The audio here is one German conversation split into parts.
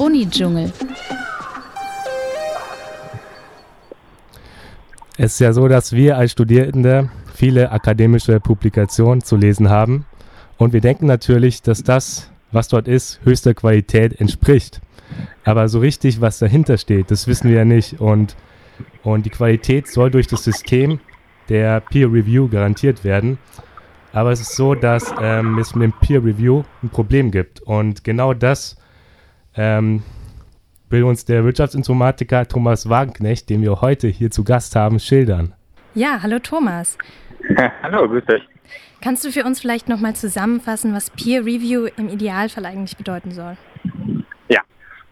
Uni-Dschungel. Es ist ja so, dass wir als Studierende viele akademische Publikationen zu lesen haben. Und wir denken natürlich, dass das, was dort ist, höchster Qualität entspricht. Aber so richtig, was dahinter steht, das wissen wir ja nicht. Und, und die Qualität soll durch das System der Peer Review garantiert werden. Aber es ist so, dass ähm, es mit dem Peer Review ein Problem gibt. Und genau das ähm, will uns der Wirtschaftsinformatiker Thomas Wagenknecht, den wir heute hier zu Gast haben, schildern. Ja, hallo Thomas. hallo, grüß dich. Kannst du für uns vielleicht nochmal zusammenfassen, was Peer Review im Idealfall eigentlich bedeuten soll? Ja,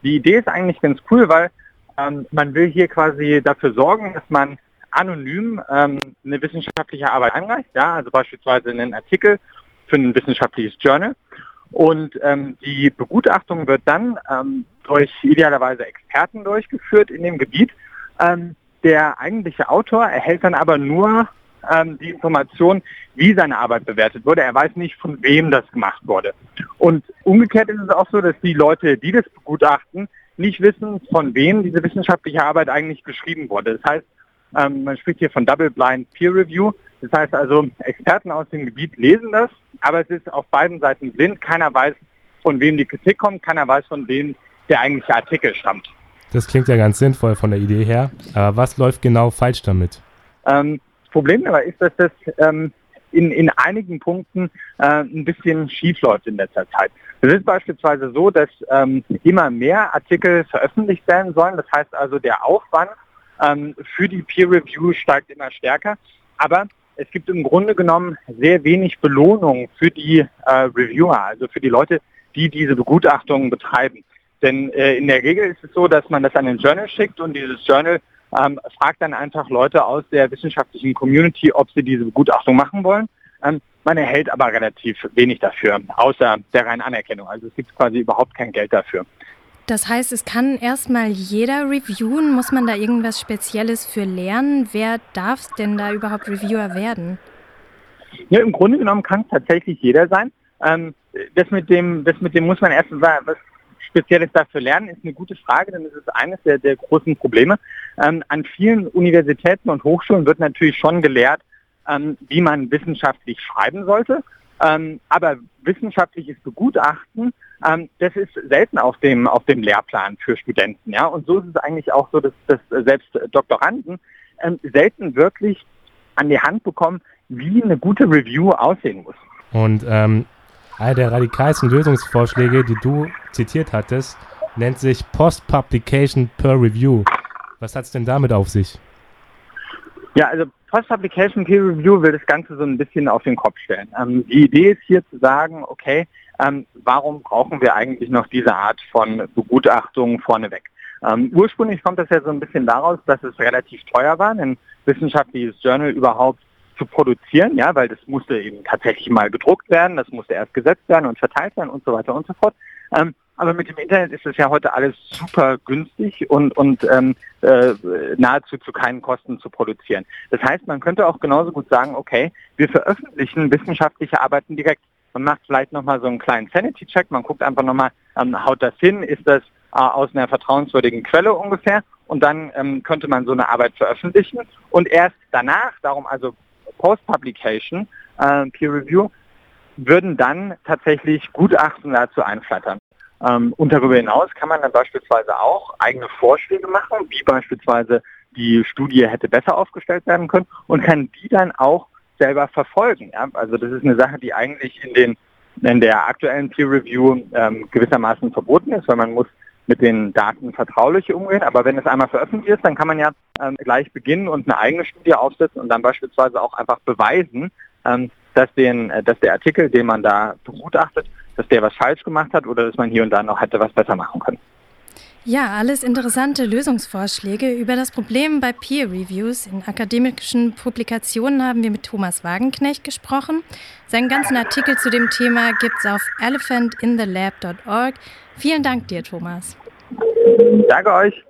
die Idee ist eigentlich ganz cool, weil ähm, man will hier quasi dafür sorgen, dass man anonym ähm, eine wissenschaftliche Arbeit einreicht, ja, also beispielsweise einen Artikel für ein wissenschaftliches Journal. Und ähm, die Begutachtung wird dann ähm, durch idealerweise Experten durchgeführt in dem Gebiet. Ähm, der eigentliche Autor erhält dann aber nur ähm, die Information, wie seine Arbeit bewertet wurde. Er weiß nicht, von wem das gemacht wurde. Und umgekehrt ist es auch so, dass die Leute, die das begutachten, nicht wissen, von wem diese wissenschaftliche Arbeit eigentlich geschrieben wurde. Das heißt, ähm, man spricht hier von Double Blind Peer Review. Das heißt also, Experten aus dem Gebiet lesen das, aber es ist auf beiden Seiten blind. Keiner weiß, von wem die Kritik kommt, keiner weiß, von wem der eigentliche Artikel stammt. Das klingt ja ganz sinnvoll von der Idee her. Aber was läuft genau falsch damit? Ähm, das Problem aber ist, dass das ähm, in, in einigen Punkten äh, ein bisschen schief läuft in letzter Zeit. Es ist beispielsweise so, dass ähm, immer mehr Artikel veröffentlicht werden sollen. Das heißt also, der Aufwand ähm, für die Peer Review steigt immer stärker. Aber es gibt im Grunde genommen sehr wenig Belohnung für die äh, Reviewer, also für die Leute, die diese Begutachtungen betreiben. Denn äh, in der Regel ist es so, dass man das an ein Journal schickt und dieses Journal ähm, fragt dann einfach Leute aus der wissenschaftlichen Community, ob sie diese Begutachtung machen wollen. Ähm, man erhält aber relativ wenig dafür, außer der reinen Anerkennung. Also es gibt quasi überhaupt kein Geld dafür. Das heißt, es kann erstmal jeder reviewen. Muss man da irgendwas Spezielles für lernen? Wer darf denn da überhaupt Reviewer werden? Ja, im Grunde genommen kann es tatsächlich jeder sein. Ähm, das, mit dem, das mit dem muss man erst was Spezielles dafür lernen, ist eine gute Frage, denn es ist eines der, der großen Probleme. Ähm, an vielen Universitäten und Hochschulen wird natürlich schon gelehrt, ähm, wie man wissenschaftlich schreiben sollte. Ähm, aber wissenschaftliches Begutachten, ähm, das ist selten auf dem, auf dem Lehrplan für Studenten. Ja? Und so ist es eigentlich auch so, dass, dass selbst Doktoranden ähm, selten wirklich an die Hand bekommen, wie eine gute Review aussehen muss. Und ähm, einer der radikalsten Lösungsvorschläge, die du zitiert hattest, nennt sich Post-Publication Per Review. Was hat es denn damit auf sich? Ja, also Post-Publication Peer Review will das Ganze so ein bisschen auf den Kopf stellen. Ähm, die Idee ist hier zu sagen, okay, ähm, warum brauchen wir eigentlich noch diese Art von Begutachtung vorneweg? Ähm, ursprünglich kommt das ja so ein bisschen daraus, dass es relativ teuer war, ein wissenschaftliches Journal überhaupt zu produzieren, ja, weil das musste eben tatsächlich mal gedruckt werden, das musste erst gesetzt werden und verteilt werden und so weiter und so fort. Aber mit dem Internet ist es ja heute alles super günstig und, und ähm, äh, nahezu zu keinen Kosten zu produzieren. Das heißt, man könnte auch genauso gut sagen, okay, wir veröffentlichen wissenschaftliche Arbeiten direkt. Man macht vielleicht nochmal so einen kleinen Sanity-Check, man guckt einfach nochmal, ähm, haut das hin, ist das äh, aus einer vertrauenswürdigen Quelle ungefähr und dann ähm, könnte man so eine Arbeit veröffentlichen und erst danach, darum also Post-Publication, äh, Peer Review, würden dann tatsächlich Gutachten dazu einflattern. Ähm, und darüber hinaus kann man dann beispielsweise auch eigene Vorschläge machen, wie beispielsweise die Studie hätte besser aufgestellt werden können und kann die dann auch selber verfolgen. Also das ist eine Sache, die eigentlich in, den, in der aktuellen Peer Review ähm, gewissermaßen verboten ist, weil man muss mit den Daten vertraulich umgehen. Aber wenn es einmal veröffentlicht ist, dann kann man ja ähm, gleich beginnen und eine eigene Studie aufsetzen und dann beispielsweise auch einfach beweisen, ähm, dass, den, äh, dass der Artikel, den man da begutachtet, dass der was falsch gemacht hat oder dass man hier und da noch hätte was besser machen können. Ja, alles interessante Lösungsvorschläge. Über das Problem bei Peer Reviews in akademischen Publikationen haben wir mit Thomas Wagenknecht gesprochen. Seinen ganzen Artikel zu dem Thema gibt es auf elephantinTheLab.org. Vielen Dank dir, Thomas. Danke euch.